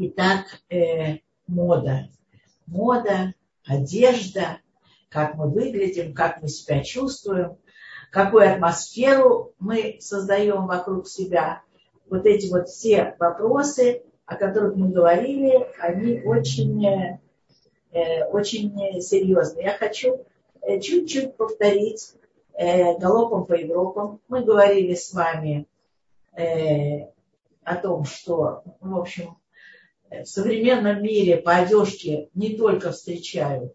Итак, э, мода. Мода, одежда, как мы выглядим, как мы себя чувствуем, какую атмосферу мы создаем вокруг себя. Вот эти вот все вопросы, о которых мы говорили, они очень, э, очень серьезные. Я хочу э, чуть-чуть повторить э, галопом по Европам. Мы говорили с вами о том, что, в общем, в современном мире по одежке не только встречают,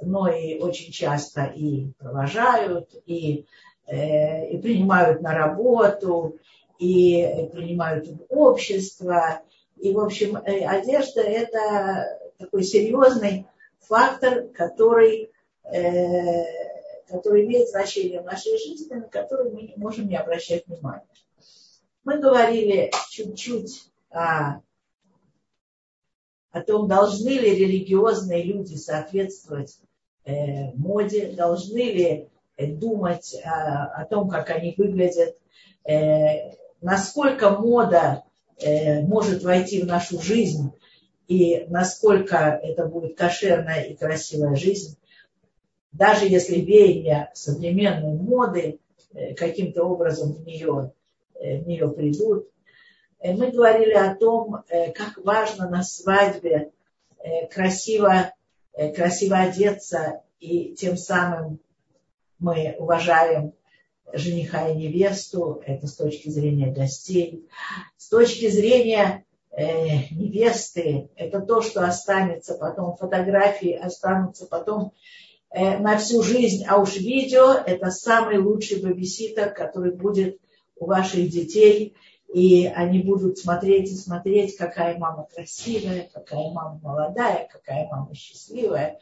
но и очень часто и провожают, и, э, и принимают на работу, и принимают в общество. И, в общем, э, одежда – это такой серьезный фактор, который, э, который имеет значение в нашей жизни, на который мы не можем не обращать внимания. Мы говорили чуть-чуть о о том, должны ли религиозные люди соответствовать э, моде, должны ли э, думать э, о том, как они выглядят, э, насколько мода э, может войти в нашу жизнь и насколько это будет кошерная и красивая жизнь. Даже если веяния современной моды э, каким-то образом в нее, э, в нее придут, мы говорили о том, э, как важно на свадьбе э, красиво, красиво одеться, и тем самым мы уважаем жениха и невесту, это с точки зрения гостей. С точки зрения э, невесты, это то, что останется потом, фотографии останутся потом э, на всю жизнь, а уж видео – это самый лучший бабиситер, который будет у ваших детей – и они будут смотреть и смотреть, какая мама красивая, какая мама молодая, какая мама счастливая.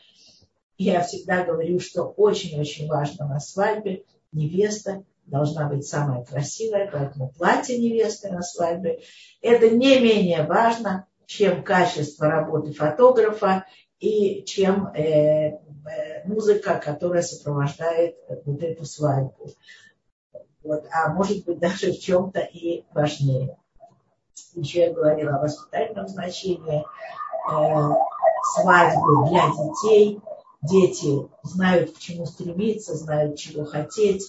Я всегда говорю, что очень-очень важно на свадьбе невеста должна быть самая красивая, поэтому платье невесты на свадьбе это не менее важно, чем качество работы фотографа и чем э, э, музыка, которая сопровождает вот эту свадьбу. Вот, а может быть даже в чем-то и важнее. Еще я говорила о воспитательном значении э, свадьбы для детей. Дети знают, к чему стремиться, знают, чего хотеть,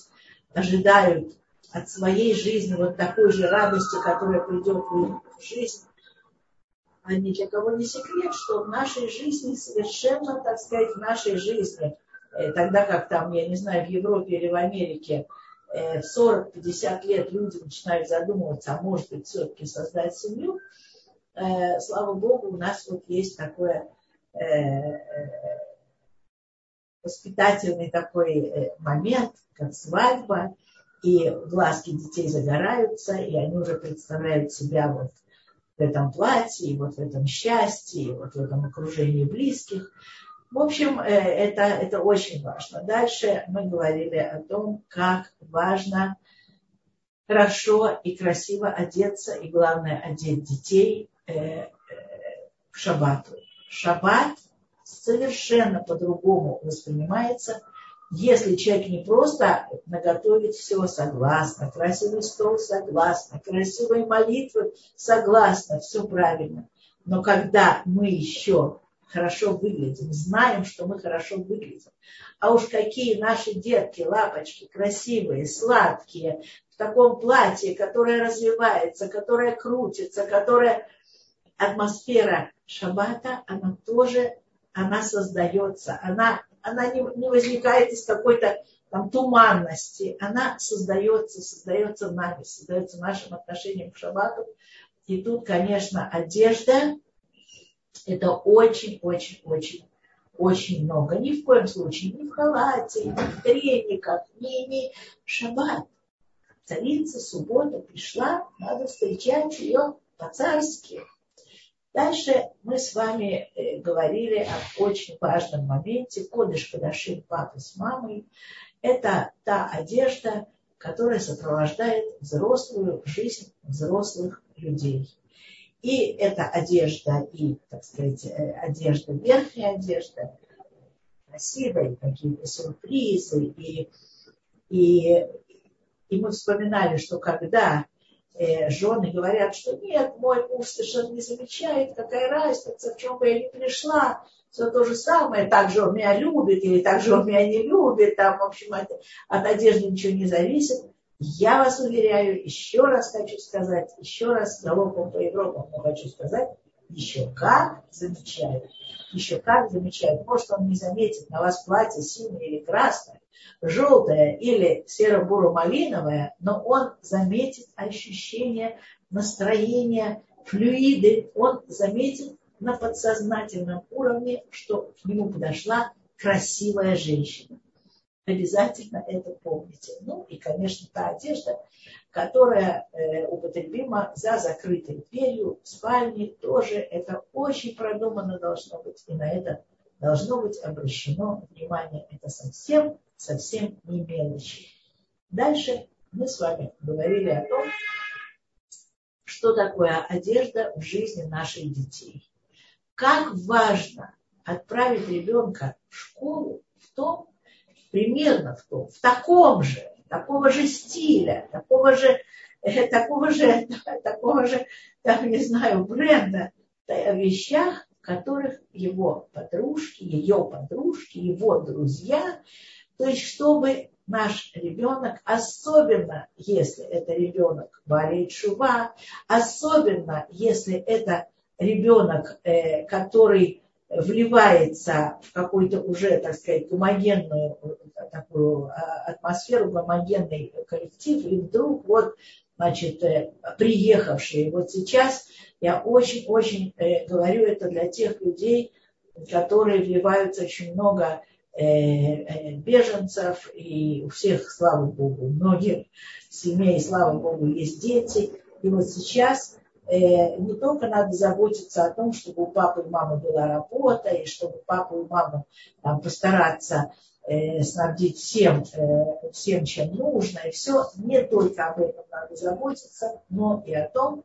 ожидают от своей жизни вот такой же радости, которая придет в их жизнь. А ни для кого не секрет, что в нашей жизни совершенно, так сказать, в нашей жизни, э, тогда как там, я не знаю, в Европе или в Америке, в 40-50 лет люди начинают задумываться, а может быть все-таки создать семью, э, слава богу, у нас вот есть такое э, воспитательный такой момент, как свадьба, и глазки детей загораются, и они уже представляют себя вот в этом платье, и вот в этом счастье, и вот в этом окружении близких. В общем, э, это, это очень важно. Дальше мы говорили о том, как важно хорошо и красиво одеться, и главное, одеть детей э, э, в шаббат. Шаббат совершенно по-другому воспринимается, если человек не просто наготовит все согласно, красивый стол согласно, красивые молитвы согласно, все правильно. Но когда мы еще хорошо выглядим, знаем, что мы хорошо выглядим. А уж какие наши детки, лапочки, красивые, сладкие, в таком платье, которое развивается, которое крутится, которое... Атмосфера шаббата, она тоже, она создается, она, она не, не возникает из какой-то там туманности, она создается, создается нами, создается нашим отношением к шаббату. И тут, конечно, одежда, это очень-очень-очень очень много. Ни в коем случае, ни в халате, ни в трениках, ни, ни шаббат. Царица, суббота пришла, надо встречать ее по-царски. Дальше мы с вами э, говорили о очень важном моменте. Кодыш Кадашин папы с мамой. Это та одежда, которая сопровождает взрослую жизнь взрослых людей. И это одежда, и, так сказать, э, одежда, верхняя одежда, красивая, какие-то сюрпризы. И, и, и мы вспоминали, что когда э, жены говорят, что нет, мой муж совершенно не замечает, какая разница, в чем бы я ни пришла, все то же самое, так же он меня любит или так же он меня не любит, там, в общем, от, от одежды ничего не зависит. Я вас уверяю, еще раз хочу сказать, еще раз галопом по Европам хочу сказать, еще как замечают. Еще как замечают. Может, он не заметит на вас платье синее или красное, желтое или серо-буро-малиновое, но он заметит ощущение настроения, флюиды. Он заметит на подсознательном уровне, что к нему подошла красивая женщина. Обязательно это помните. Ну и, конечно, та одежда, которая э, употребима за закрытой дверью в спальне, тоже это очень продуманно должно быть. И на это должно быть обращено внимание. Это совсем, совсем не мелочи. Дальше мы с вами говорили о том, что такое одежда в жизни наших детей. Как важно отправить ребенка в школу в том, примерно в том, в таком же, такого же стиля, такого же, э, такого же, такого же, там, не знаю, бренда, о вещах, в которых его подружки, ее подружки, его друзья, то есть чтобы наш ребенок, особенно если это ребенок болеет шува, особенно если это ребенок, э, который вливается в какую-то уже, так сказать, гомогенную такую а, атмосферу, гомогенный коллектив, и вдруг вот, значит, э, приехавшие. Вот сейчас я очень-очень э, говорю это для тех людей, которые вливаются очень много э, беженцев, и у всех, слава Богу, многих семей, слава Богу, есть дети. И вот сейчас Э, не только надо заботиться о том, чтобы у папы и мамы была работа, и чтобы папу и маму там, постараться э, снабдить всем, э, всем, чем нужно, и все. Не только об этом надо заботиться, но и о том,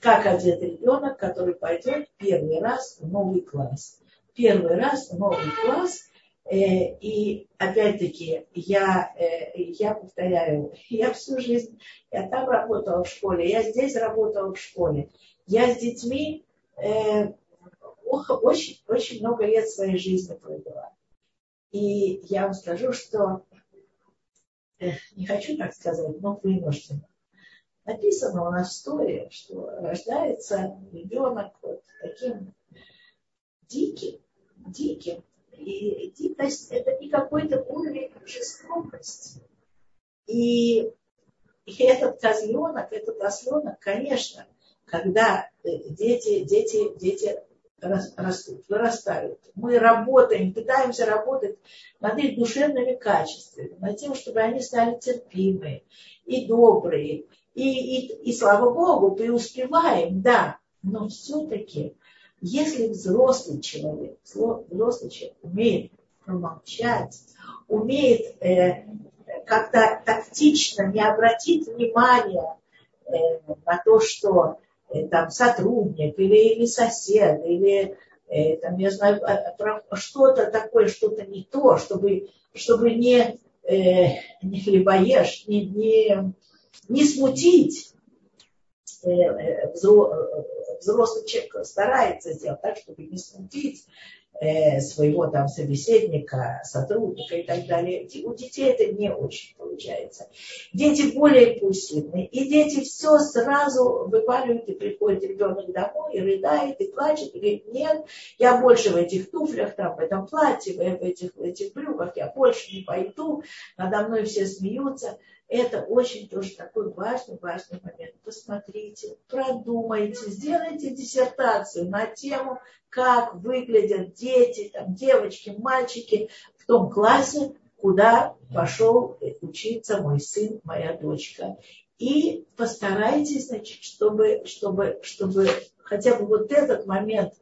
как одет ребенок, который пойдет первый раз в новый класс. Первый раз в новый класс – Э, и опять-таки, я, э, я повторяю, я всю жизнь, я там работала в школе, я здесь работала в школе. Я с детьми э, очень, очень много лет своей жизни провела. И я вам скажу, что не хочу так сказать, но вынуждена. Написано у нас в истории, что рождается ребенок вот таким диким, диким, и дикость – это не какой-то уровень жестокости. И, и этот козленок, этот осленок, конечно, когда э, дети, дети, дети растут, вырастают. Мы работаем, пытаемся работать над их душевными качествами, над тем, чтобы они стали терпимые и добрые. И, и, и слава Богу, преуспеваем, да, но все-таки если взрослый человек, взрослый человек умеет промолчать, умеет э, как-то тактично не обратить внимания э, на то, что э, там сотрудник или, или сосед, или э, там, я знаю, что-то такое, что-то не то, чтобы, чтобы не, э, не хлебоешь, не, не, не смутить э, э, взрослый человек старается сделать так, чтобы не смутить э, своего там собеседника, сотрудника и так далее. У детей это не очень получается. Дети более импульсивны. И дети все сразу выпаливают, и приходит ребенок домой, и рыдает, и плачет, и говорит, нет, я больше в этих туфлях, там, в этом платье, в этих, в этих брюках, я больше не пойду, надо мной все смеются. Это очень тоже такой важный, важный момент. Посмотрите, продумайте, сделайте диссертацию на тему, как выглядят дети, там, девочки, мальчики в том классе, куда пошел учиться мой сын, моя дочка. И постарайтесь, значит, чтобы, чтобы, чтобы хотя бы вот этот момент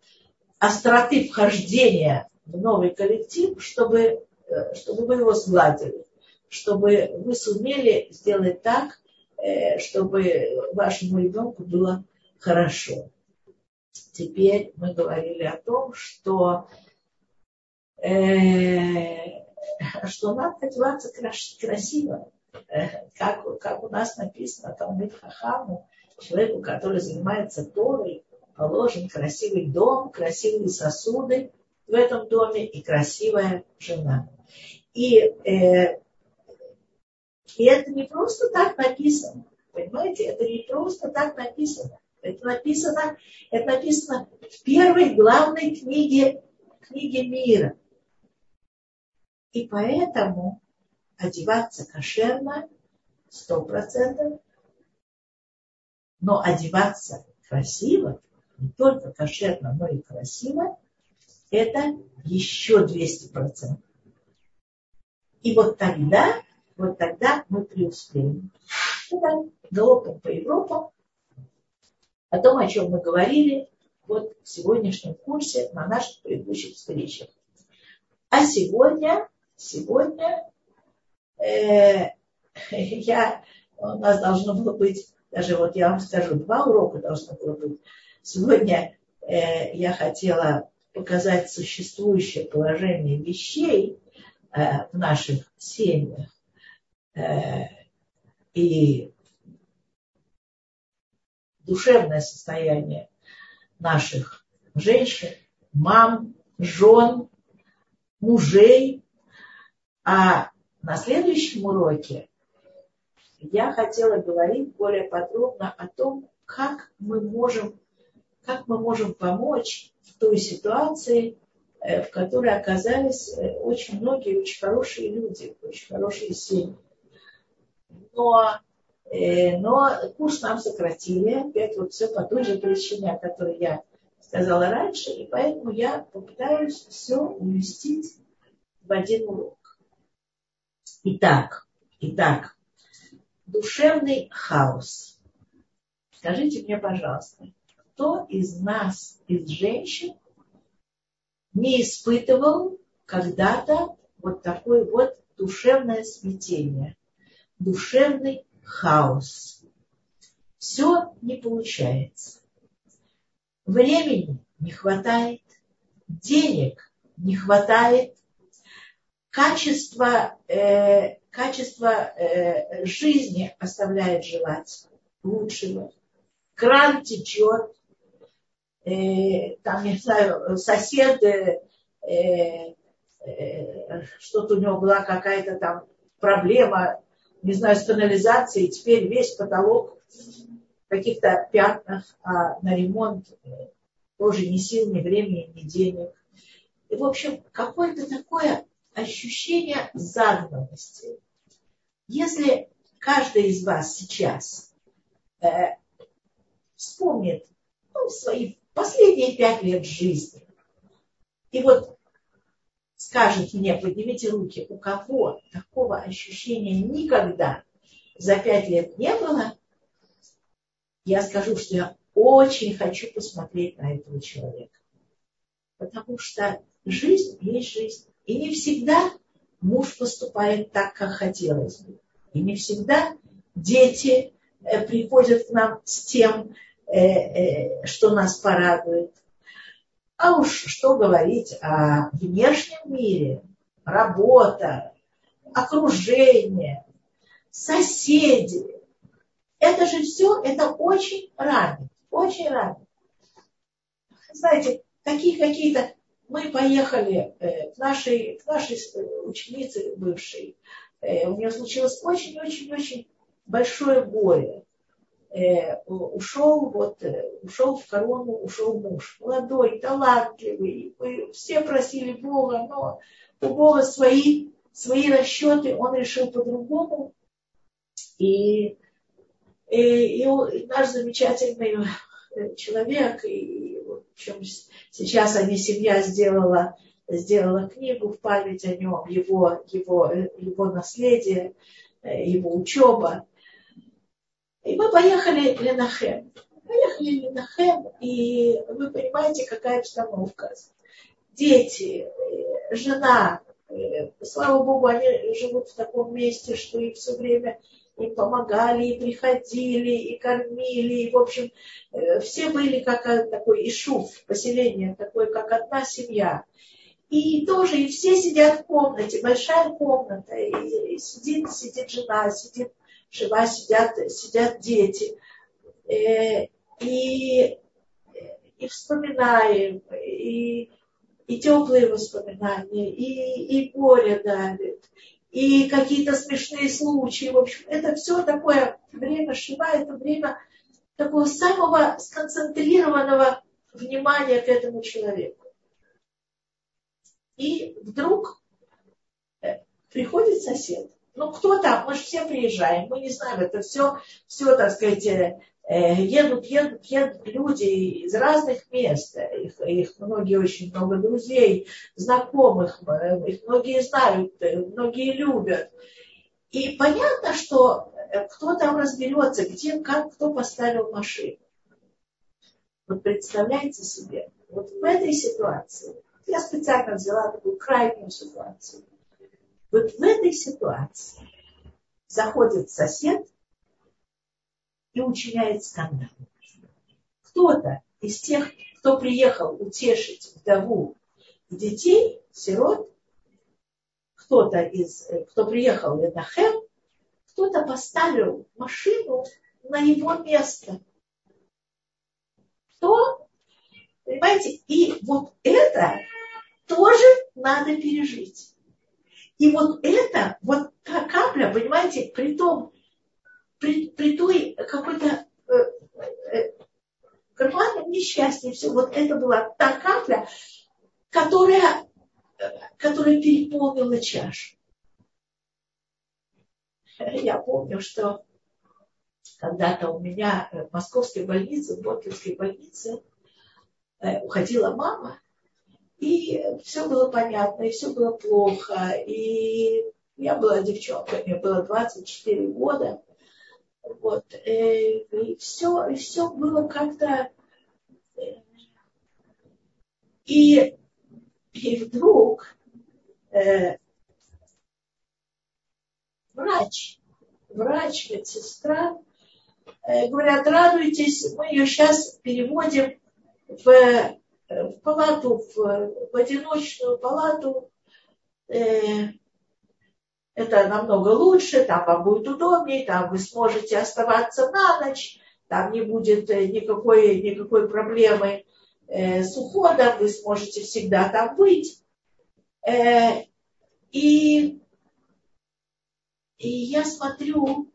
остроты вхождения в новый коллектив, чтобы, э, чтобы вы его сгладили чтобы вы сумели сделать так, э, чтобы вашему ребенку было хорошо. Теперь мы говорили о том, что, э, что надо одеваться красиво, э, как, как у нас написано, там Хахаму, человеку, который занимается Торой, положен красивый дом, красивые сосуды в этом доме и красивая жена. И, э, и это не просто так написано. Понимаете, это не просто так написано. Это написано, это написано в первой главной книге, книге мира. И поэтому одеваться кошерно сто процентов, но одеваться красиво, не только кошерно, но и красиво, это еще 200 процентов. И вот тогда, вот тогда мы преуспеем. Это галопом по Европам, о том, о чем мы говорили вот в сегодняшнем курсе на наших предыдущих встречах. А сегодня, сегодня э, я, у нас должно было быть, даже вот я вам скажу, два урока должно было быть. Сегодня э, я хотела показать существующее положение вещей э, в наших семьях. Э, и душевное состояние наших женщин, мам, жен, мужей. А на следующем уроке я хотела говорить более подробно о том, как мы можем, как мы можем помочь в той ситуации, э, в которой оказались э, очень многие очень хорошие люди, очень хорошие семьи. Но Э, но курс нам сократили, опять вот все по той же причине, о которой я сказала раньше, и поэтому я попытаюсь все уместить в один урок. Итак, итак, душевный хаос. Скажите мне, пожалуйста, кто из нас, из женщин, не испытывал когда-то вот такое вот душевное смятение, душевный хаос. Все не получается. Времени не хватает, денег не хватает, качество, э, качество э, жизни оставляет желать лучшего. Кран течет, э, там, не знаю, соседы, э, э, что-то у него была какая-то там проблема не знаю, с канализацией, теперь весь потолок в каких-то пятнах, а на ремонт э, тоже ни сил, ни времени, ни денег. И, в общем, какое-то такое ощущение загнанности. Если каждый из вас сейчас э, вспомнит ну, свои последние пять лет жизни, и вот скажет мне, поднимите руки, у кого такого ощущения никогда за пять лет не было, я скажу, что я очень хочу посмотреть на этого человека. Потому что жизнь есть жизнь. И не всегда муж поступает так, как хотелось бы. И не всегда дети э, приходят к нам с тем, э, э, что нас порадует. А уж что говорить о внешнем мире, работа, окружение, соседи. Это же все, это очень ранит, очень ранит. Знаете, такие какие-то... Мы поехали э, к нашей, к нашей ученице бывшей. Э, у нее случилось очень-очень-очень большое горе э, ушел, вот, э, ушел в корону, ушел муж. Молодой, талантливый. Мы все просили Бога, но у Бога свои, свои расчеты, он решил по-другому. И, и, и наш замечательный э, человек, и в общем, сейчас они, семья сделала, сделала книгу в память о нем, его, его, его наследие, его учеба. И мы поехали в Ленахем. Поехали в Ленахем, и вы понимаете, какая обстановка. Дети, э, жена, э, слава Богу, они живут в таком месте, что им все время им помогали, и приходили, и кормили, и, в общем, э, все были как такой ишуф, поселение, такое, как одна семья. И тоже, и все сидят в комнате, большая комната, и, и сидит, сидит жена, сидит жива, сидят, сидят дети. э, и, и вспоминаем, и, и теплые воспоминания, и, и горе давит, и какие-то смешные случаи. В общем, это все такое время Шива, это время такого самого сконцентрированного внимания к этому человеку. И вдруг э, приходит сосед. Ну, кто там? Мы же все приезжаем, мы не знаем, это все, все, так сказать, э, э, едут, едут, едут люди из разных мест. Их, их многие, очень много друзей, знакомых, их многие знают, многие любят. И понятно, что кто там разберется, где, как, кто поставил машину. Вот представляете себе, вот в этой ситуации, я специально взяла такую крайнюю ситуацию. Вот в этой ситуации заходит сосед и учиняет скандал. Кто-то из тех, кто приехал утешить вдову и детей, сирот, кто-то из, кто приехал в Эдахем, кто-то поставил машину на его место. Кто? Понимаете? И вот это тоже надо пережить. И вот это, вот та капля, понимаете, при том, при, при той какой-то э, э, несчастье, все, вот это была та капля, которая, которая переполнила чашу. Я помню, что когда-то у меня в московской больнице, в Боткинской больнице, э, уходила мама, и все было понятно, и все было плохо. И я была девчонкой, мне было 24 года. Вот. Э, и все, и все было как-то... Э, и, и вдруг э, врач, врач, медсестра, э, говорят, радуйтесь, мы ее сейчас переводим в в палату, в, в одиночную палату. Э, это намного лучше, там вам будет удобнее, там вы сможете оставаться на ночь, там не будет э, никакой, никакой проблемы э, с уходом, вы сможете всегда там быть. Э, и, и я смотрю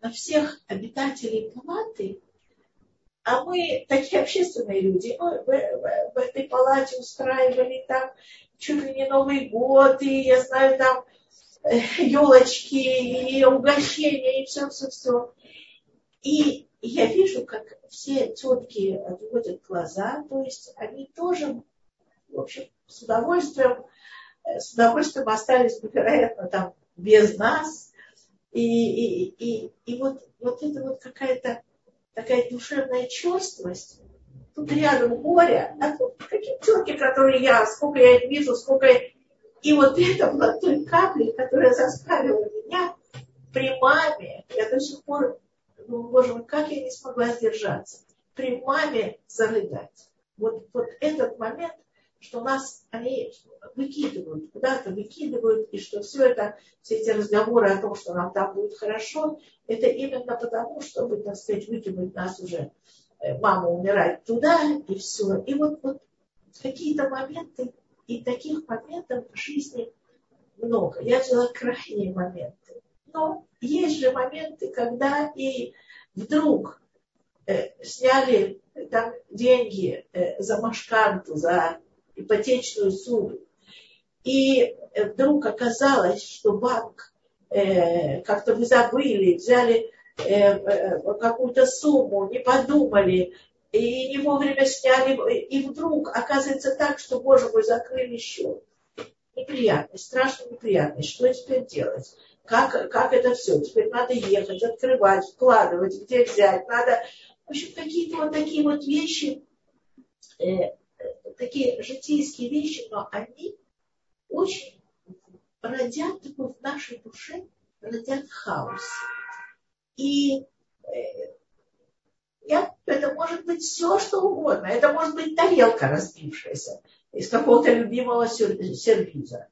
на всех обитателей палаты, а мы такие общественные люди. Мы в, в, в этой палате устраивали там чуть ли не Новый год, и я знаю, там елочки, и угощения, и все-все-все. И я вижу, как все тетки отводят глаза, то есть они тоже, в общем, с удовольствием, с удовольствием остались бы, вероятно, там без нас. И, и, и, и вот, вот это вот какая-то такая душевная черствость. Тут рядом горе, а тут какие терки, которые я, сколько я их вижу, сколько... И вот это была той каплей, которая заставила меня при маме, я до сих пор, ну, боже мой, как я не смогла сдержаться, при маме зарыдать. Вот, вот этот момент, что нас они выкидывают, куда-то выкидывают, и что все это, все эти разговоры о том, что нам там будет хорошо, это именно потому, чтобы, так сказать, выкинуть нас уже, э, мама умирать туда, и все. И вот, вот какие-то моменты, и таких моментов в жизни много. Я взяла крайние моменты. Но есть же моменты, когда и вдруг э, сняли там деньги э, за машканту, за ипотечную сумму. И вдруг оказалось, что банк э, как-то вы забыли, взяли э, э, какую-то сумму, не подумали, и не вовремя сняли, и вдруг оказывается так, что, боже мой, закрыли счет. Неприятность, страшная неприятность. Что теперь делать? Как, как это все? Теперь надо ехать, открывать, вкладывать, где взять. Надо, в общем, какие-то вот такие вот вещи, э, такие житейские вещи, но они очень родят такой в нашей душе, родят хаос. И э, я, это может быть все, что угодно. Это может быть тарелка разбившаяся из какого-то любимого сервиза.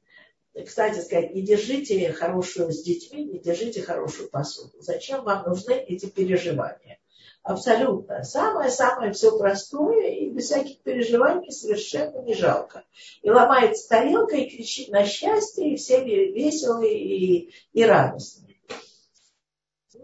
Кстати сказать, не держите хорошую с детьми, не держите хорошую посуду. Зачем вам нужны эти переживания? Абсолютно. Самое-самое все простое и без всяких переживаний совершенно не жалко. И ломается тарелка и кричит на счастье, и все веселые и, и радостные.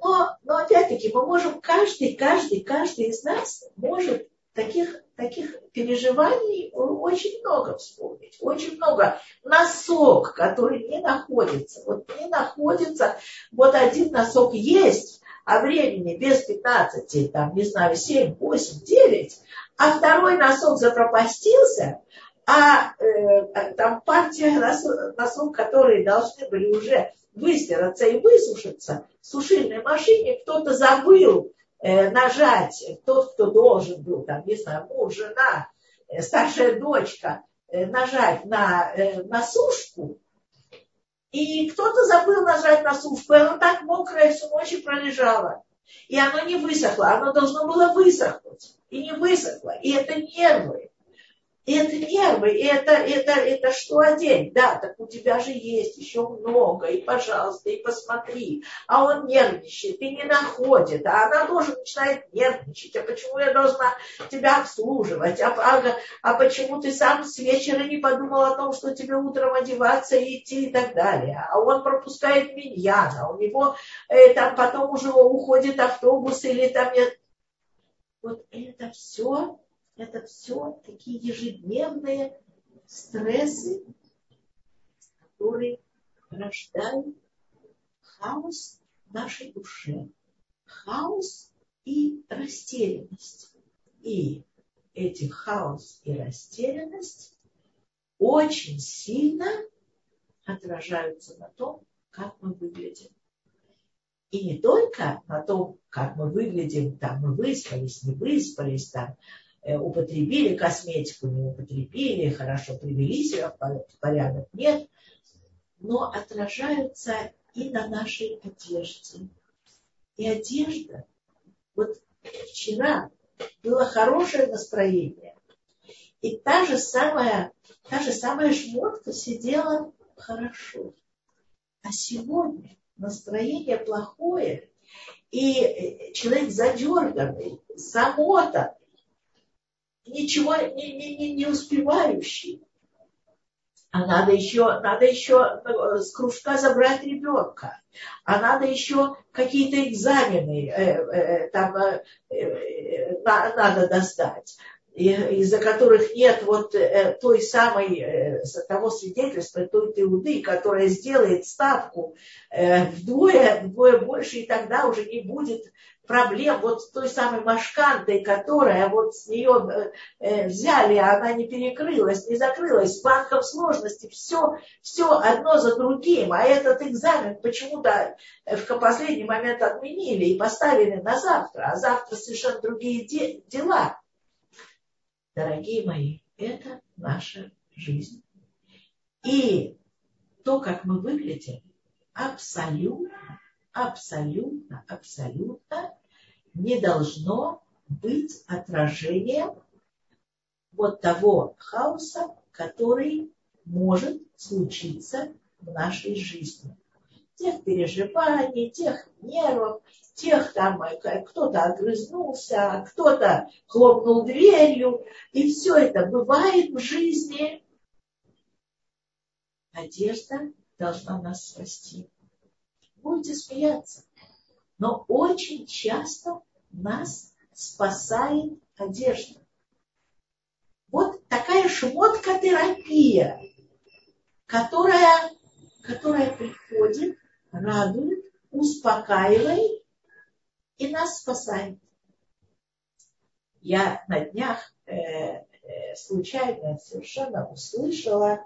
Но, но опять-таки мы можем, каждый, каждый, каждый из нас может таких, таких переживаний очень много вспомнить. Очень много. Носок, который не находится. Вот не находится. Вот один носок есть, а времени без 15, там, не знаю, 7, 8, 9, а второй носок запропастился, а э, там партия носок, носок, которые должны были уже выстираться и высушиться, в сушильной машине кто-то забыл э, нажать, тот, кто должен был, там, не знаю, муж, жена, э, старшая дочка, э, нажать на, э, на сушку, и кто-то забыл нажать на сушку, и оно так мокрое всю ночь пролежало. И оно не высохло, оно должно было высохнуть. И не высохло. И это нервы. И это нервы, и это, это, это что одеть? Да, так у тебя же есть еще много, и пожалуйста, и посмотри. А он нервничает и не находит, а она тоже начинает нервничать. А почему я должна тебя обслуживать? А, а, а почему ты сам с вечера не подумал о том, что тебе утром одеваться и идти и так далее? А он пропускает миньяна, у него э, там потом уже уходит автобус или там нет. Вот это все это все такие ежедневные стрессы, которые рождают хаос в нашей душе, хаос и растерянность. И эти хаос и растерянность очень сильно отражаются на том, как мы выглядим. И не только на том, как мы выглядим, там мы выспались, не выспались, там употребили косметику, не употребили, хорошо привели себя в порядок, нет, но отражаются и на нашей одежде. И одежда, вот вчера было хорошее настроение, и та же самая, та же самая шмотка сидела хорошо. А сегодня настроение плохое, и э, человек задерганный, замотан, ничего не, не, не, не успевающий. А надо еще, надо еще э, с кружка забрать ребенка. А надо еще какие-то экзамены э, э, там э, э, надо достать из-за которых нет вот э, той самой, э, того свидетельства, той теуды, которая сделает ставку вдвое, вдвое больше, и тогда уже не будет проблем вот той самой машкантой, которая вот с нее э, взяли, а она не перекрылась, не закрылась, с банком сложности, все, все одно за другим. А этот экзамен почему-то в последний момент отменили и поставили на завтра, а завтра совершенно другие де- дела. Дорогие мои, это наша жизнь. И то, как мы выглядим, абсолютно, абсолютно, абсолютно не должно быть отражением вот того хаоса, который может случиться в нашей жизни. Тех переживаний, тех нервов, тех там, кто-то огрызнулся, кто-то хлопнул дверью. И все это бывает в жизни. Надежда должна нас спасти. Будете смеяться. Но очень часто нас спасает одежда. Вот такая шмотка-терапия, которая, которая приходит, радует, успокаивает и нас спасает. Я на днях э, э, случайно совершенно услышала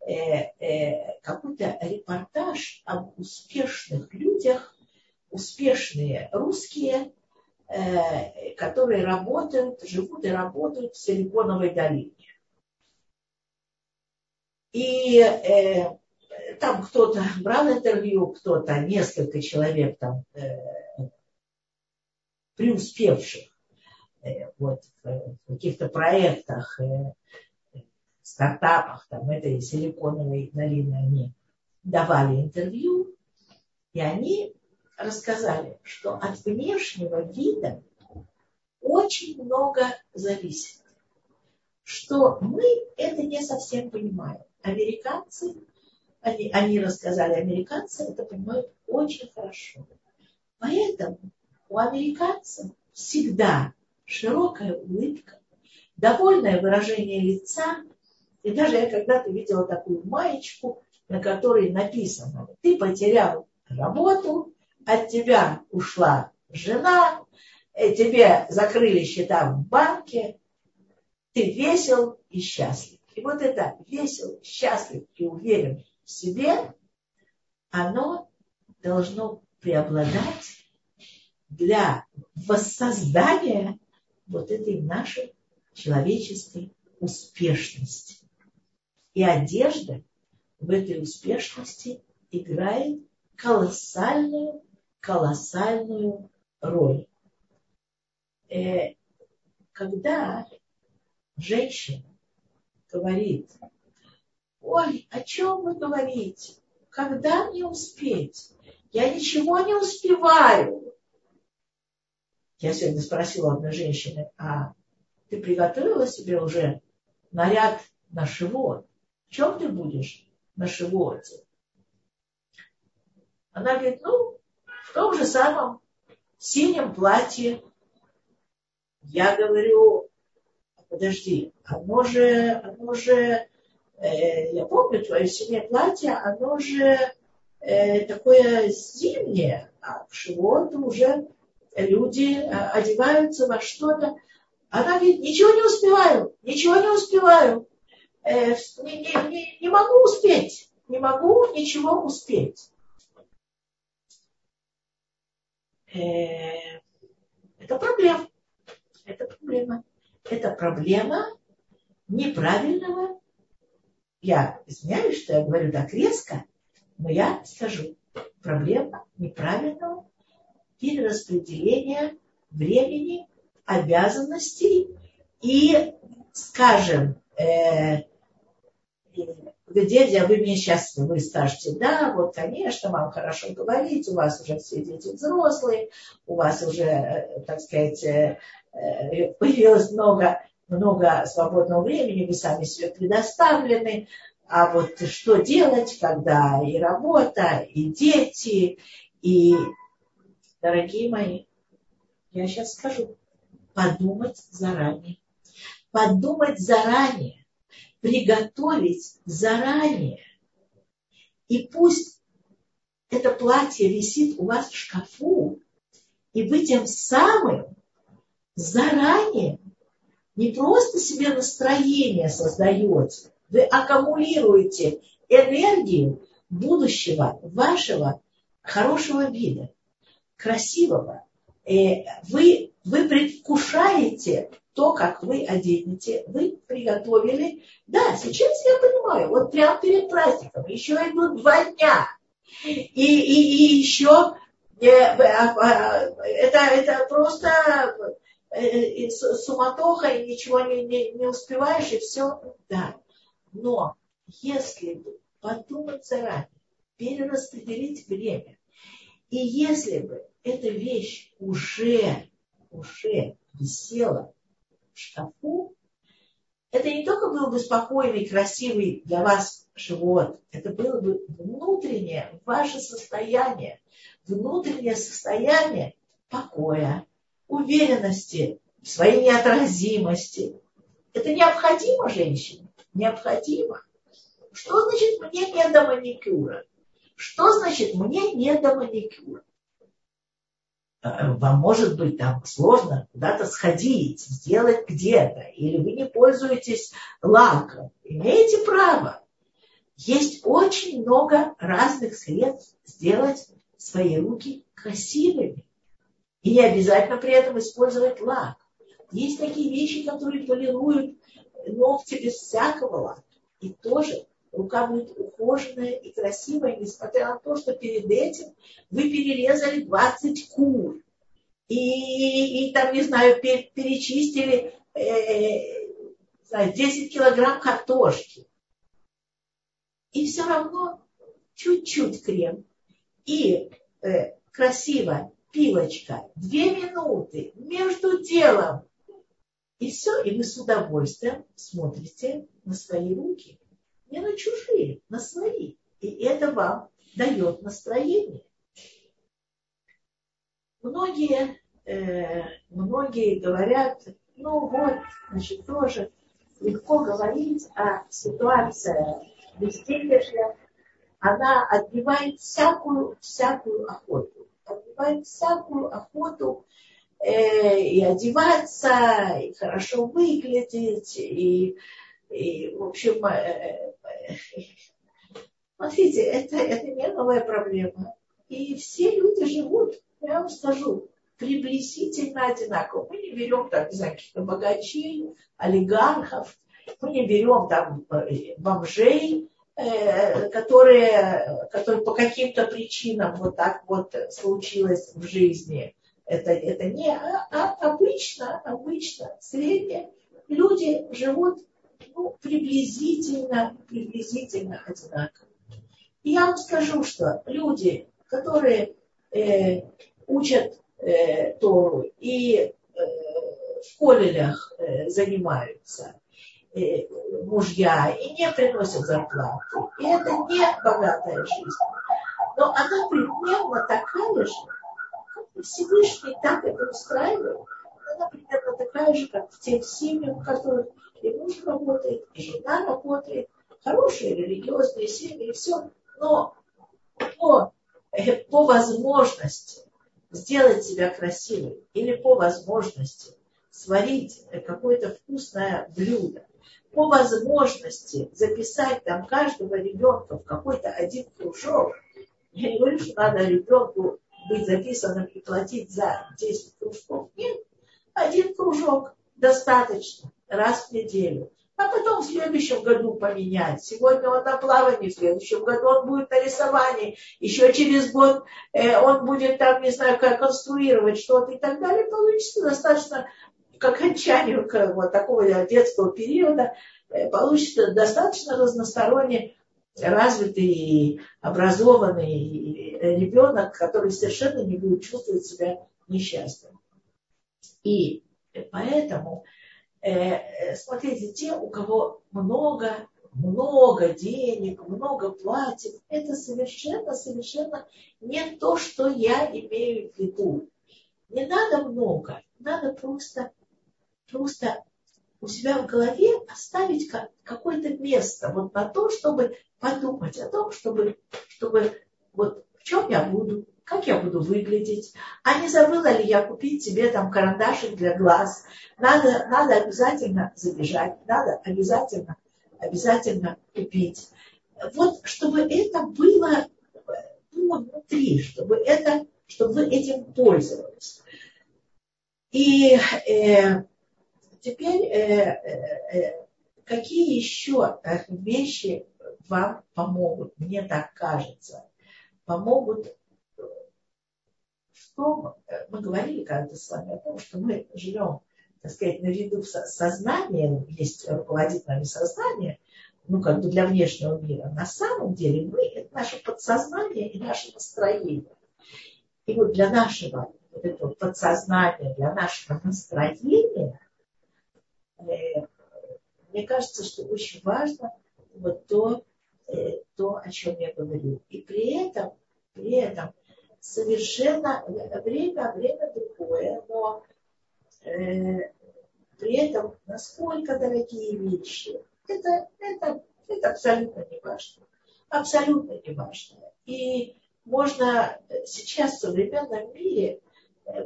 э, э, какой-то репортаж об успешных людях, успешные русские, э, которые работают, живут и работают в Силиконовой долине. И э, там кто-то брал интервью, кто-то, несколько человек там э, преуспевших э, вот, в каких-то проектах, э, стартапах, там, этой силиконовой долины, они давали интервью, и они рассказали, что от внешнего вида очень много зависит. Что мы это не совсем понимаем. Американцы, они, они рассказали, американцы это понимают очень хорошо. Поэтому у американцев всегда широкая улыбка, довольное выражение лица. И даже я когда-то видела такую маечку, на которой написано, ты потерял работу, от тебя ушла жена, э, тебе закрыли счета в банке, ты весел и счастлив. И вот это весел, счастлив и уверен в себе, оно должно преобладать для воссоздания вот этой нашей человеческой успешности. И одежда в этой успешности играет колоссальную, колоссальную роль. Э, когда женщина говорит, ой, о чем вы говорите? Когда мне успеть? Я ничего не успеваю. Я сегодня спросила одной женщины, а ты приготовила себе уже наряд на шивот? В чем ты будешь на шивоте? Она говорит, ну, в том же самом синем платье. Я говорю, подожди, оно же, оно же, я помню твое синее платье, оно же э, такое зимнее, а в шивот уже люди э, одеваются во что-то. Она говорит, ничего не успеваю, ничего не успеваю. Э, не, не, не, могу успеть, не могу ничего успеть. Э, это проблема. Это проблема. Это проблема неправильного. Я извиняюсь, что я говорю так резко, но я скажу. Проблема неправильного перераспределения времени, обязанностей и, скажем, э, дядя, вы мне сейчас, вы скажете, да, вот, конечно, вам хорошо говорить, у вас уже все дети взрослые, у вас уже, э, так сказать, э, э, появилось много, много свободного времени, вы сами себе предоставлены, а вот что делать, когда и работа, и дети, и, дорогие мои, я сейчас скажу, подумать заранее. Подумать заранее приготовить заранее. И пусть это платье висит у вас в шкафу, и вы тем самым заранее не просто себе настроение создаете, вы аккумулируете энергию будущего вашего хорошего вида, красивого. Э, вы, вы предвкушаете то, как вы оденете, вы приготовили. Да, сейчас я понимаю, вот прямо перед праздником, еще идут два дня. И, и, и еще э, а, это, это просто э, суматоха, и ничего не, не, не успеваешь, и все. Да. Но если подумать заранее, перераспределить время, и если бы эта вещь уже, уже висела шкафу, это не только был бы спокойный, красивый для вас живот, это было бы внутреннее ваше состояние, внутреннее состояние покоя, уверенности в своей неотразимости. Это необходимо женщине, необходимо. Что значит мне не до маникюра? Что значит мне не до маникюра? Э, вам может быть там сложно куда-то сходить, сделать где-то, или вы не пользуетесь лаком, имеете право. Есть очень много разных средств сделать свои руки красивыми. И не обязательно при этом использовать лак. Есть такие вещи, которые полируют ногти без всякого лака. И тоже рука будет ухоженная и красивая, несмотря на то, что перед этим вы перерезали 20 кур. И, и там, не знаю, перечистили э, знаю, 10 килограмм картошки. И все равно чуть-чуть крем. И э, красиво пилочка, две минуты между делом. И все, и вы с удовольствием смотрите на свои руки. Не на чужие, на свои. И это вам дает настроение. Многие, э, многие говорят, ну вот, значит, тоже легко говорить о ситуации безденежья, она отбивает всякую, всякую охоту. Отбивает всякую охоту э, и одеваться, и хорошо выглядеть, и, и в общем, э, э, смотрите, это, это не новая проблема. И все люди живут, я вам скажу, приблизительно одинаково. Мы не берем, там, не знаю, каких-то богачей, олигархов, мы не берем там э, бомжей, э, которые, которые по каким-то причинам вот так вот случилось в жизни. Это, это не а, а обычно, обычно, средние люди живут ну, приблизительно, приблизительно одинаково. Я вам скажу, что люди, которые э, учат э, Тору и э, в колледжах э, занимаются, э, мужья, и не приносят зарплату. И это не богатая жизнь. Но она примерно такая же, как Всевышний так это устраивает. Она примерно такая же, как в тех семьях, в которых и муж работает, и жена работает, хорошие религиозные семьи, и все. Но по, э, по возможности сделать себя красивой или по возможности сварить какое-то вкусное блюдо, по возможности записать там каждого ребенка в какой-то один кружок. Я не говорю, что надо ребенку быть записанным и платить за 10 кружков. Нет, один кружок достаточно раз в неделю а потом в следующем году поменять. Сегодня он на плавании, в следующем году он будет на рисовании, еще через год э, он будет там, не знаю, как конструировать что-то и так далее. Получится достаточно к окончанию к, вот такого детского периода, э, получится достаточно разносторонне развитый и образованный ребенок, который совершенно не будет чувствовать себя несчастным. И поэтому Э, смотрите, те, у кого много, много денег, много платьев, это совершенно, совершенно не то, что я имею в виду. Не надо много, надо просто, просто у себя в голове оставить какое-то место вот на то, чтобы подумать о том, чтобы, чтобы вот в чем я буду, как я буду выглядеть, а не забыла ли я купить себе там карандашик для глаз. Надо, надо обязательно забежать, надо обязательно, обязательно купить. Вот чтобы это было, внутри, чтобы, это, чтобы вы этим пользовались. И э, теперь э, э, э какие еще вещи вам помогут, мне так кажется, помогут том, э, мы говорили когда-то с вами о том, что мы живем, так сказать, наряду с сознанием, есть руководит нами сознание, ну, как бы для внешнего мира. На самом деле мы – это наше подсознание и наше настроение. И вот для нашего вот этого подсознания, для нашего настроения, мне кажется, что очень важно вот то, э, то, о чем я говорю. И при этом, при этом совершенно время, время другое, но э, при этом насколько дорогие вещи, это, это, это абсолютно не важно. Абсолютно не важно. И можно сейчас в современном мире э,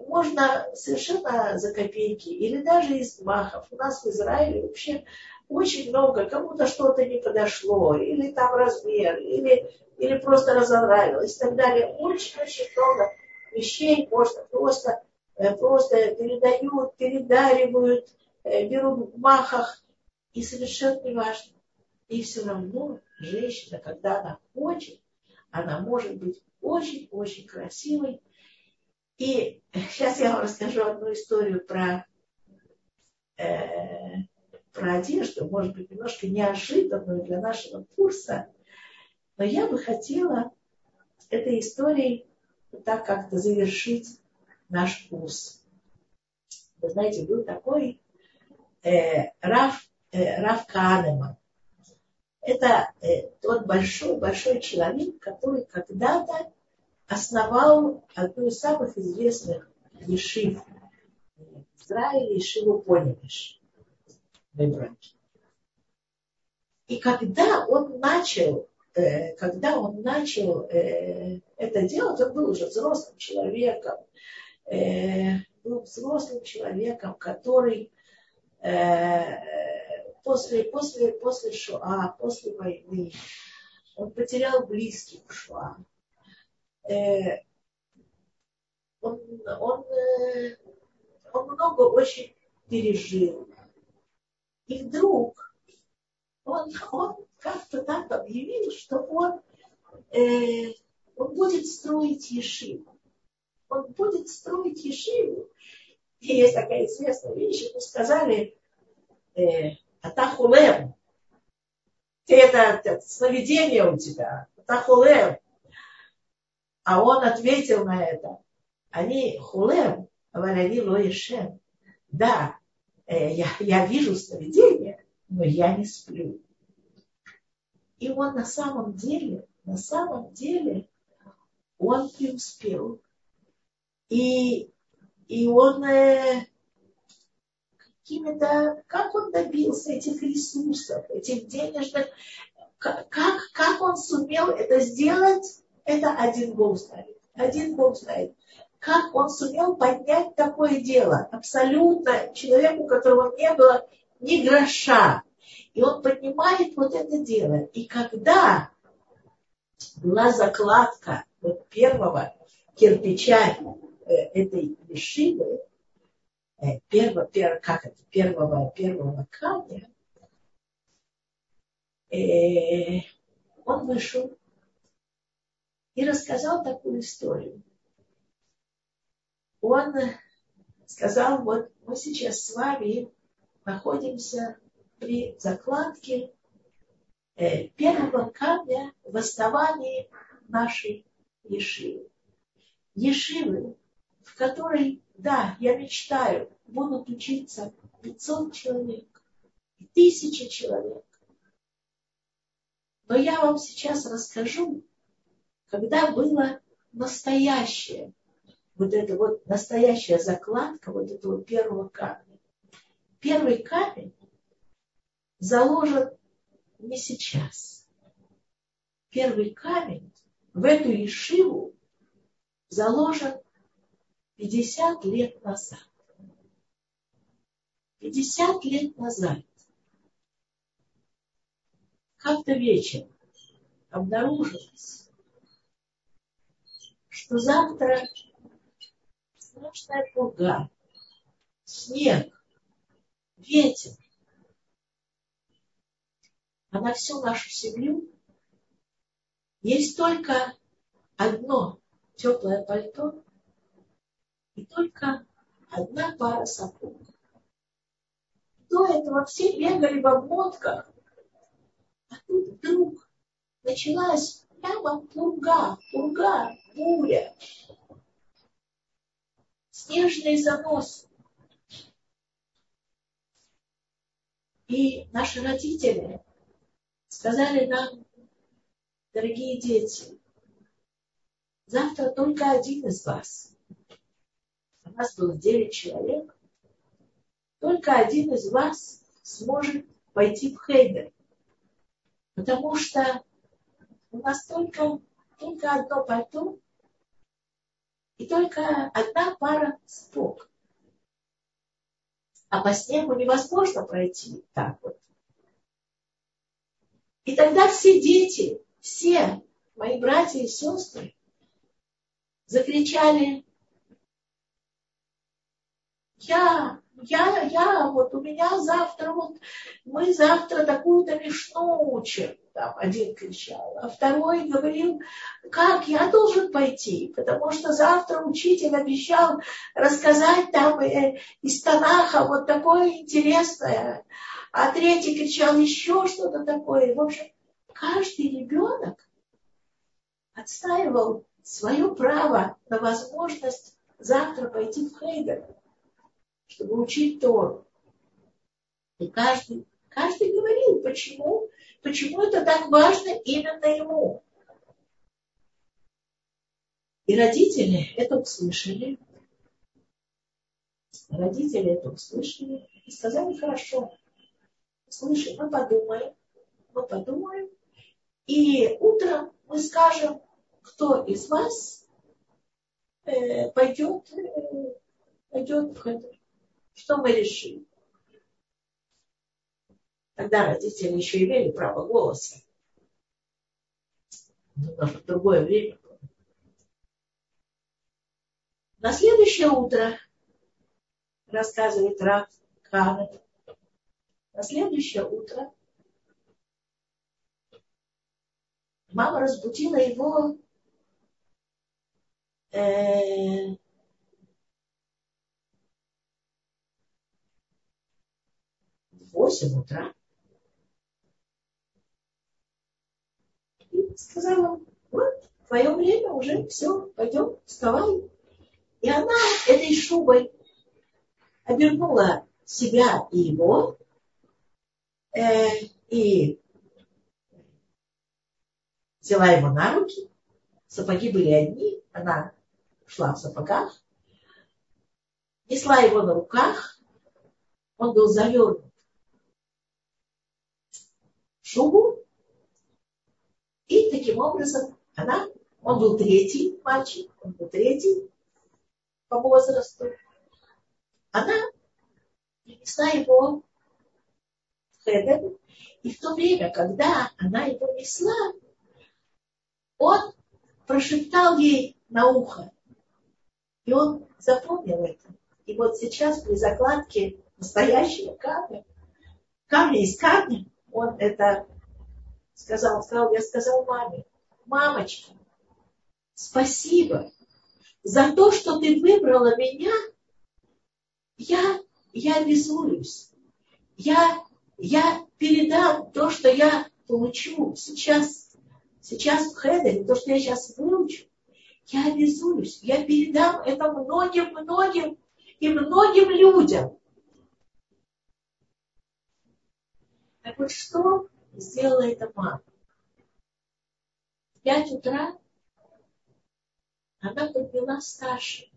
можно совершенно за копейки или даже из махов. У нас в Израиле вообще очень много, кому-то что-то не подошло, или там размер, или или просто разонравилось и так далее. Очень-очень много вещей можно просто, э, просто передают, передаривают, э, берут в махах, и совершенно не важно. И все равно женщина, когда она хочет, она может быть очень-очень красивой. И сейчас я вам расскажу одну историю про, э, про одежду, может быть, немножко неожиданную для нашего курса – но я бы хотела этой историей так как-то завершить наш курс. Вы знаете, был такой э, Раф, э, Раф Каанеман. Это э, тот большой-большой человек, который когда-то основал одну из самых известных ешив в Израиле, Ешиву Поневиш И когда он начал, э, когда он начал э, это делать, он был уже взрослым человеком, э, был взрослым человеком, который после, после, после Шоа, после войны, он потерял близких в Шоа. Он, он, он много очень пережил. И вдруг он, он как-то так объявил, что он, э, он будет строить ешиву. Он будет строить ешиву. И есть такая известная вещь, ему сказали, э, Атахулем, ты это, это сновидение у тебя, Атахулем. А он ответил на это, они хулем, они лоешем. Да, Э, я, я вижу сновидение, но я не сплю. И он на самом деле, на самом деле, он преуспел. И, и он э, какими-то, как он добился этих ресурсов, этих денежных, как, как он сумел это сделать, это один Бог знает. Один Бог знает как он сумел поднять такое дело. Абсолютно человеку, у которого не было ни гроша. И он поднимает вот это дело. И когда была закладка вот первого кирпича э, этой вишивы, э, первого, первого, как это, первого, первого камня, э, он вышел и рассказал такую историю он сказал, вот мы сейчас с вами находимся при закладке э, первого камня в основании нашей Ешивы. Ешивы, в которой, да, я мечтаю, будут учиться 500 человек, тысячи человек. Но я вам сейчас расскажу, когда было настоящее вот эта вот настоящая закладка вот этого первого камня. Первый камень заложен не сейчас. Первый камень в эту ешиву заложен 50 лет назад. 50 лет назад. Как-то вечером обнаружилось, что завтра страшная пурга, снег, ветер. А на всю нашу семью есть только одно теплое пальто и только одна пара сапог. До этого все бегали в обмотках, а тут вдруг началась прямо пурга, пурга, буря снежный занос. И наши родители сказали нам, дорогие дети, завтра только один из вас, у нас было девять человек, только один из вас сможет пойти в Хейдер. Потому что у нас только, только одно пальто, и только одна пара сапог. А по снегу невозможно пройти так вот. И тогда все дети, все мои братья и сестры закричали, я, я, я, вот у меня завтра, вот мы завтра такую-то мешну учим там один кричал, а второй говорил, как я должен пойти, потому что завтра учитель обещал рассказать там э, из Танаха вот такое интересное, а третий кричал еще что-то такое. В общем, каждый ребенок отстаивал свое право на возможность завтра пойти в Хейдер, чтобы учить Тору. И каждый, каждый говорил, почему, почему это так важно именно ему. И родители это услышали. Родители это услышали и сказали, хорошо, слышим, мы подумаем, мы подумаем, и утром мы скажем, кто из вас э, пойдет, э, пойдет в Хедер. Что мы решили? Тогда родители еще имели право голоса. Немножко другое время. На следующее утро, рассказывает Раф Канет, на следующее утро мама разбудила его э, в 8 утра и сказала, вот, твое время уже, все, пойдем, вставай. И она этой шубой обернула себя и его, э, и взяла его на руки. Сапоги были одни, она шла в сапогах, несла его на руках, он был завернут шубу, и таким образом она, он был третий мальчик, он был третий по возрасту, она принесла его в Хедер, и в то время, когда она его несла, он прошептал ей на ухо. И он запомнил это. И вот сейчас при закладке настоящего камня, камня из камня, он это сказал, сказал, я сказал маме, мамочка, спасибо за то, что ты выбрала меня, я, я обязуюсь. Я, я передам то, что я получу сейчас сейчас в Хедере, то, что я сейчас выучу, я обязуюсь, я передам это многим-многим и многим людям. Так вот что сделала эта мама? В пять утра она подняла старшего.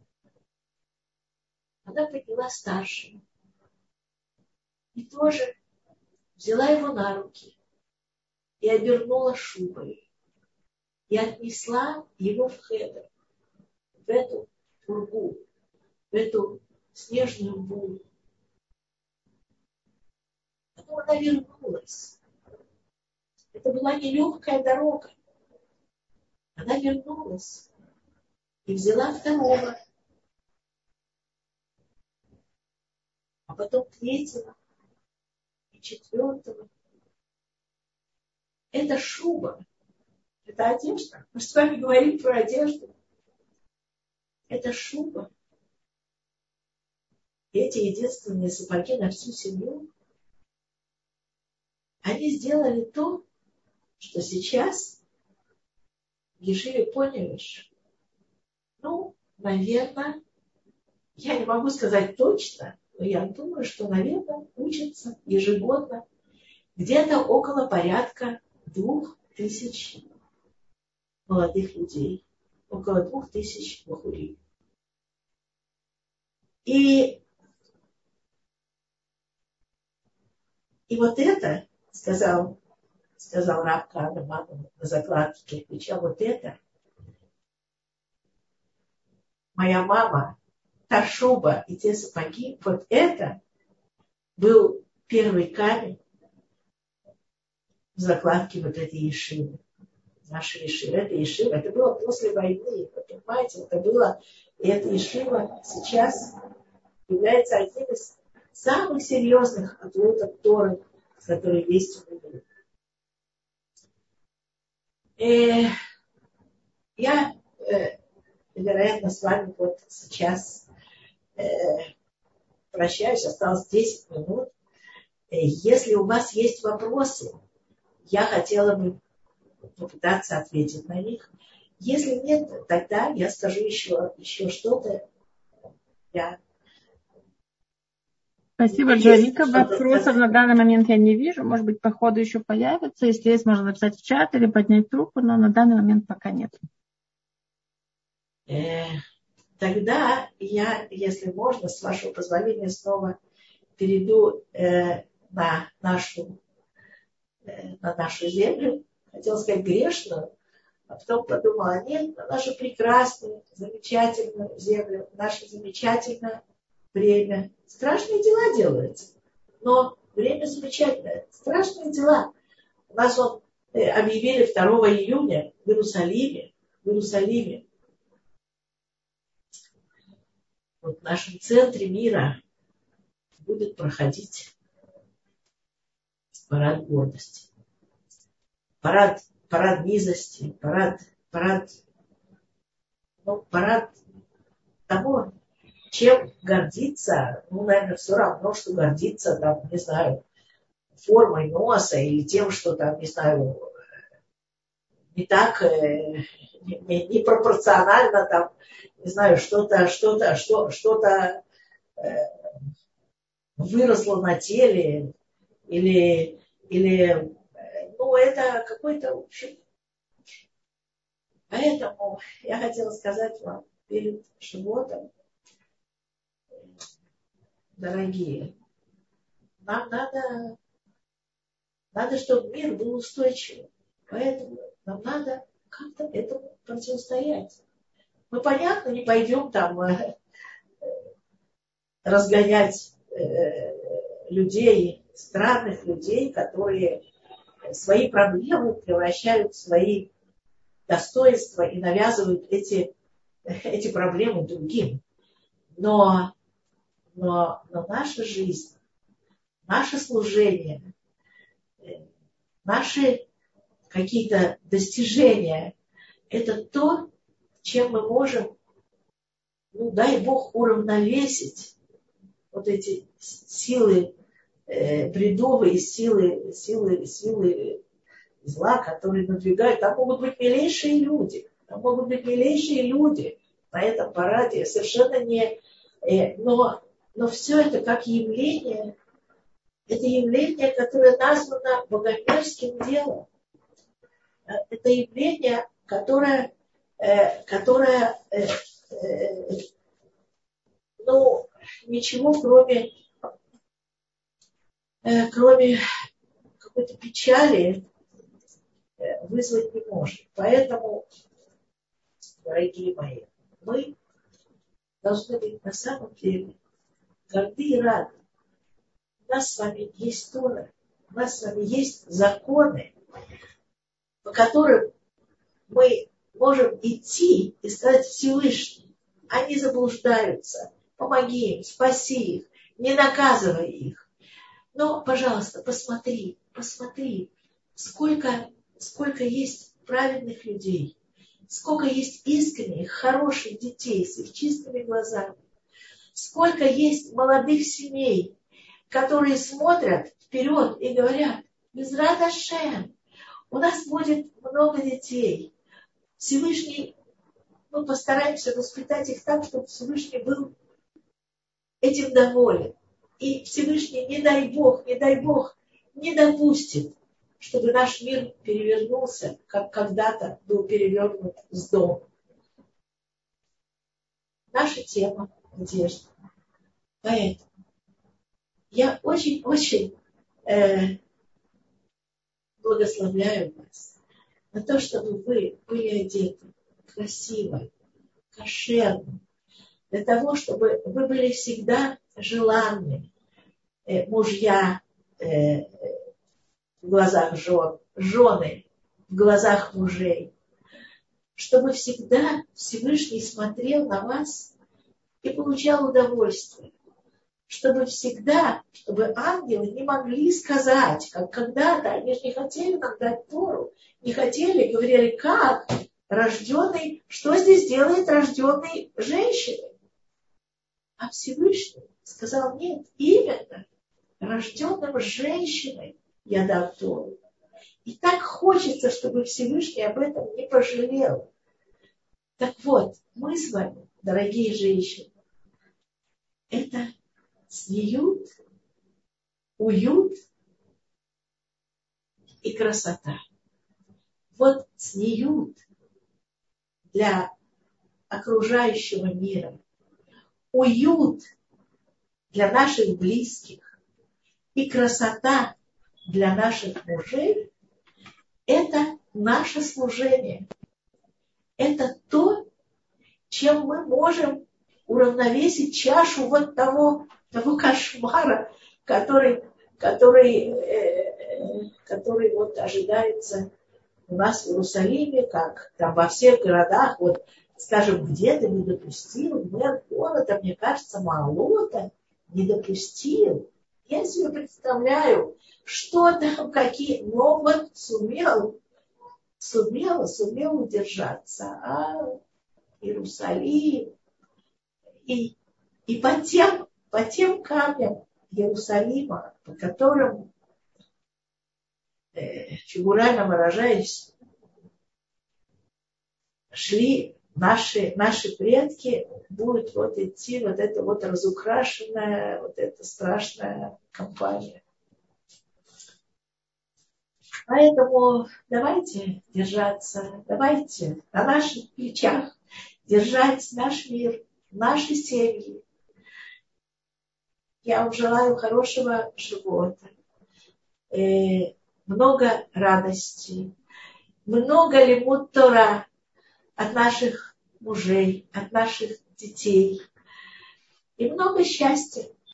Она подняла старшего. И тоже взяла его на руки и обернула шубой и отнесла его в Хедер, в эту пургу, в эту снежную бурю. Потом она вернулась. Это была нелегкая дорога. Она вернулась и взяла второго, а потом третьего и четвертого. Это шуба, это одежда. Мы с вами говорим про одежду. Это шуба. Эти единственные сапоги на всю семью, они сделали то, что сейчас в Ешиве поняли, ну, наверное, я не могу сказать точно, но я думаю, что, наверное, учатся ежегодно где-то около порядка двух тысяч молодых людей, около двух тысяч бахурим. И, и вот это, сказал, сказал Раб Канеман на закладке кирпича, вот это моя мама, та шуба и те сапоги, вот это был первый камень в закладке вот этой ешивы наша Ешива, это Ешива, это было после войны, вы понимаете, это было, и эта Ешива сейчас является одним из самых серьезных отлотов Торы, которые есть в мире. И я, э, вероятно, с вами вот сейчас э, прощаюсь, осталось 10 минут. Э, если у вас есть вопросы, я хотела бы попытаться ответить на них. Если нет, тогда я скажу еще, еще что-то я Спасибо, Джарика. Вопросов на данный момент я не вижу. Может быть, по ходу еще появится. Если есть, можно написать в чат или поднять трубку, но на данный момент пока нет. Э, тогда я, если можно, с вашего позволения, снова перейду э, на нашу, э, на нашу землю. Хотела сказать грешную, а потом подумала, нет, на нашу прекрасную, замечательную землю, наше замечательное время. Страшные дела делаются. Но время замечательное. Страшные дела. У нас он э, объявили 2 июня в Иерусалиме, в Иерусалиме, вот в нашем центре мира будет проходить парад гордости. Парад, парад низости, парад, парад, ну, парад того, чем гордиться, ну, наверное, все равно, что гордиться, там, не знаю, формой носа или тем, что там, не знаю, не так, э, не, не там, не знаю, что-то, что-то, что, что-то э, выросло на теле или, или э, ну, это какой-то, в общем, Поэтому я хотела сказать вам перед животом, дорогие, нам надо, надо, чтобы мир был устойчивым. Поэтому нам надо как-то этому противостоять. Мы, понятно, не пойдем там э, разгонять э, людей, странных людей, которые свои проблемы превращают в свои достоинства и навязывают эти, эти проблемы другим. Но но, но наша жизнь, наше служение, э, наши какие-то достижения, это то, чем мы можем, ну дай Бог, уравновесить вот эти силы э, бредовые, силы, силы, силы зла, которые надвигают. Там могут быть милейшие люди, там могут быть милейшие люди на этом параде, совершенно не... Э, но но все это как явление, это явление, которое названо богомерзким делом. Э, это явление, которое, э, которое э, ну, ничего кроме, кроме какой-то печали вызвать не может. Поэтому, дорогие мои, мы должны быть на самом деле горды и рады. У нас с вами есть Тора, у нас с вами есть законы, по которым мы можем идти и сказать Всевышний. Они заблуждаются. Помоги им, спаси их, не наказывай их. Но, пожалуйста, посмотри, посмотри, сколько, сколько есть праведных людей, сколько есть искренних, хороших детей с их чистыми глазами сколько есть молодых семей, которые смотрят вперед и говорят, Безрат Ашем, у нас будет много детей. Всевышний, мы постараемся воспитать их так, чтобы Всевышний был этим доволен. И Всевышний, не дай Бог, не дай Бог, не допустит, чтобы наш мир перевернулся, как когда-то был перевернут с дома. Наша тема надежды. Поэтому я очень-очень э, благословляю вас на то, чтобы вы были одеты красиво, кошерно, для того, чтобы вы были всегда желанны э, мужья э, в глазах жен, жены в глазах мужей, чтобы всегда Всевышний смотрел на вас и получал удовольствие. Чтобы всегда, чтобы ангелы не могли сказать, как когда-то, они же не хотели нам дать Тору, не хотели, говорили, как рожденный, что здесь делает рожденный женщиной? А Всевышний сказал, нет, именно рожденным женщиной я дам Тору. И так хочется, чтобы Всевышний об этом не пожалел. Так вот, мы с вами, дорогие женщины, это снеют, уют и красота. Вот снеют для окружающего мира, уют для наших близких и красота для наших мужей – это наше служение. Это то, чем мы можем уравновесить чашу вот того, того кошмара, который, который, э, который вот ожидается у нас в Иерусалиме, как там во всех городах, вот, скажем, где-то не допустил, мэр города, мне кажется, Малота не допустил. Я себе представляю, что там, какие, но вот сумел, сумел, сумел удержаться. А Иерусалим, и, и по, тем, по тем камням Иерусалима, по которым, э, фигурально выражаясь, шли наши, наши предки, будет вот идти вот эта вот разукрашенная, вот эта страшная компания. Поэтому давайте держаться, давайте на наших плечах держать наш мир, наши семьи. Я вам желаю хорошего живота, э, много радости, много лимут Тора от наших мужей, от наших детей и много счастья.